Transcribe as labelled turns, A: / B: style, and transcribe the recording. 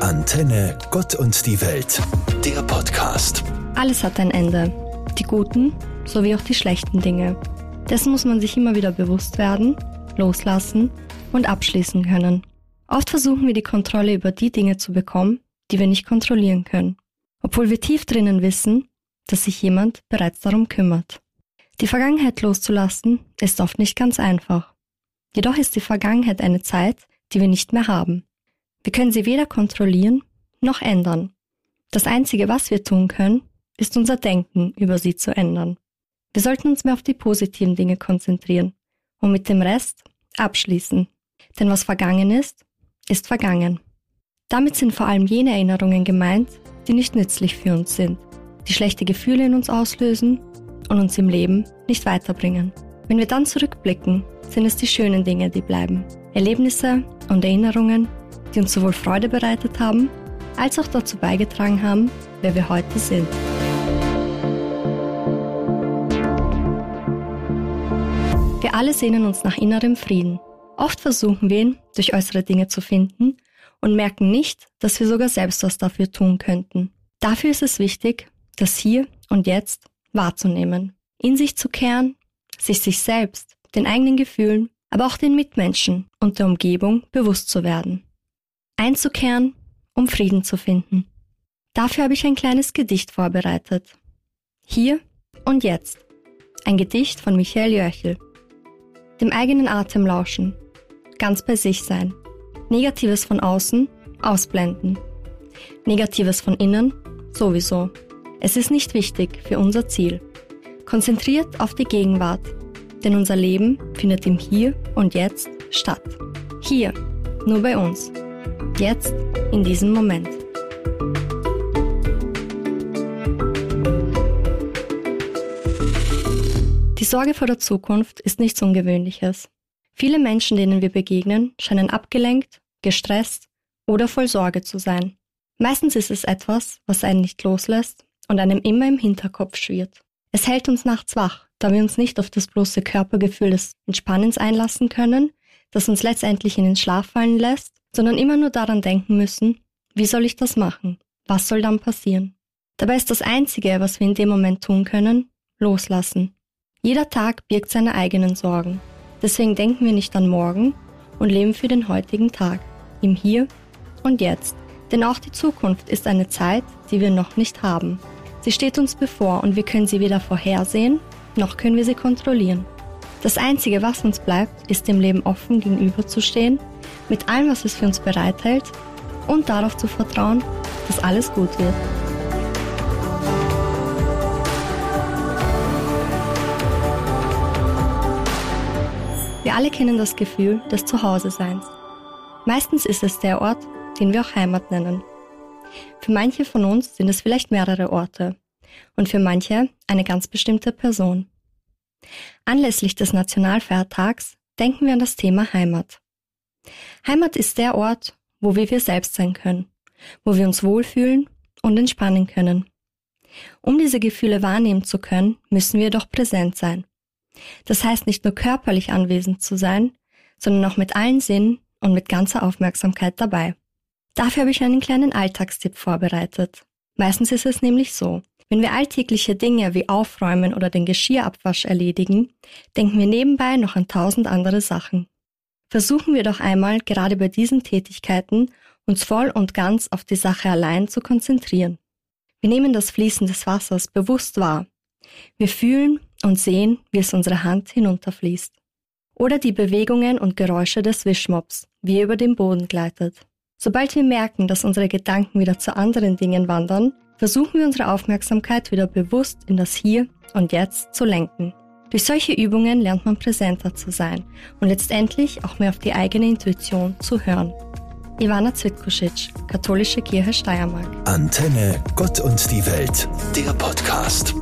A: Antenne Gott und die Welt, der Podcast.
B: Alles hat ein Ende. Die guten sowie auch die schlechten Dinge. Dessen muss man sich immer wieder bewusst werden, loslassen und abschließen können. Oft versuchen wir die Kontrolle über die Dinge zu bekommen, die wir nicht kontrollieren können, obwohl wir tief drinnen wissen, dass sich jemand bereits darum kümmert. Die Vergangenheit loszulassen ist oft nicht ganz einfach. Jedoch ist die Vergangenheit eine Zeit, die wir nicht mehr haben. Wir können sie weder kontrollieren noch ändern. Das Einzige, was wir tun können, ist unser Denken über sie zu ändern. Wir sollten uns mehr auf die positiven Dinge konzentrieren und mit dem Rest abschließen. Denn was vergangen ist, ist vergangen. Damit sind vor allem jene Erinnerungen gemeint, die nicht nützlich für uns sind, die schlechte Gefühle in uns auslösen und uns im Leben nicht weiterbringen. Wenn wir dann zurückblicken, sind es die schönen Dinge, die bleiben. Erlebnisse und Erinnerungen, die uns sowohl Freude bereitet haben, als auch dazu beigetragen haben, wer wir heute sind. Wir alle sehnen uns nach innerem Frieden. Oft versuchen wir ihn durch äußere Dinge zu finden und merken nicht, dass wir sogar selbst was dafür tun könnten. Dafür ist es wichtig, das Hier und Jetzt wahrzunehmen, in sich zu kehren, sich sich selbst, den eigenen Gefühlen, aber auch den Mitmenschen und der Umgebung bewusst zu werden. Einzukehren, um Frieden zu finden. Dafür habe ich ein kleines Gedicht vorbereitet. Hier und jetzt. Ein Gedicht von Michael Jöchel. Dem eigenen Atem lauschen. Ganz bei sich sein. Negatives von außen ausblenden. Negatives von innen sowieso. Es ist nicht wichtig für unser Ziel. Konzentriert auf die Gegenwart, denn unser Leben findet im Hier und Jetzt statt. Hier, nur bei uns. Jetzt, in diesem Moment. Die Sorge vor der Zukunft ist nichts Ungewöhnliches. Viele Menschen, denen wir begegnen, scheinen abgelenkt, gestresst oder voll Sorge zu sein. Meistens ist es etwas, was einen nicht loslässt und einem immer im Hinterkopf schwirrt. Es hält uns nachts wach, da wir uns nicht auf das bloße Körpergefühl des Entspannens einlassen können, das uns letztendlich in den Schlaf fallen lässt, sondern immer nur daran denken müssen, wie soll ich das machen? Was soll dann passieren? Dabei ist das Einzige, was wir in dem Moment tun können, loslassen. Jeder Tag birgt seine eigenen Sorgen. Deswegen denken wir nicht an morgen und leben für den heutigen Tag, im Hier und Jetzt. Denn auch die Zukunft ist eine Zeit, die wir noch nicht haben. Sie steht uns bevor und wir können sie weder vorhersehen, noch können wir sie kontrollieren. Das Einzige, was uns bleibt, ist dem Leben offen gegenüberzustehen, mit allem, was es für uns bereithält und darauf zu vertrauen, dass alles gut wird. Wir alle kennen das Gefühl des Zuhause-Seins. Meistens ist es der Ort, den wir auch Heimat nennen. Für manche von uns sind es vielleicht mehrere Orte und für manche eine ganz bestimmte Person. Anlässlich des Nationalfeiertags denken wir an das Thema Heimat. Heimat ist der Ort, wo wir wir selbst sein können, wo wir uns wohlfühlen und entspannen können. Um diese Gefühle wahrnehmen zu können, müssen wir doch präsent sein. Das heißt nicht nur körperlich anwesend zu sein, sondern auch mit allen Sinnen und mit ganzer Aufmerksamkeit dabei. Dafür habe ich einen kleinen Alltagstipp vorbereitet. Meistens ist es nämlich so, wenn wir alltägliche Dinge wie Aufräumen oder den Geschirrabwasch erledigen, denken wir nebenbei noch an tausend andere Sachen. Versuchen wir doch einmal gerade bei diesen Tätigkeiten uns voll und ganz auf die Sache allein zu konzentrieren. Wir nehmen das Fließen des Wassers bewusst wahr. Wir fühlen und sehen, wie es unsere Hand hinunterfließt. Oder die Bewegungen und Geräusche des Wischmops, wie er über den Boden gleitet. Sobald wir merken, dass unsere Gedanken wieder zu anderen Dingen wandern, versuchen wir unsere Aufmerksamkeit wieder bewusst in das Hier und Jetzt zu lenken. Durch solche Übungen lernt man präsenter zu sein und letztendlich auch mehr auf die eigene Intuition zu hören. Ivana Zwitkusic, Katholische Kirche Steiermark.
A: Antenne Gott und die Welt, der Podcast.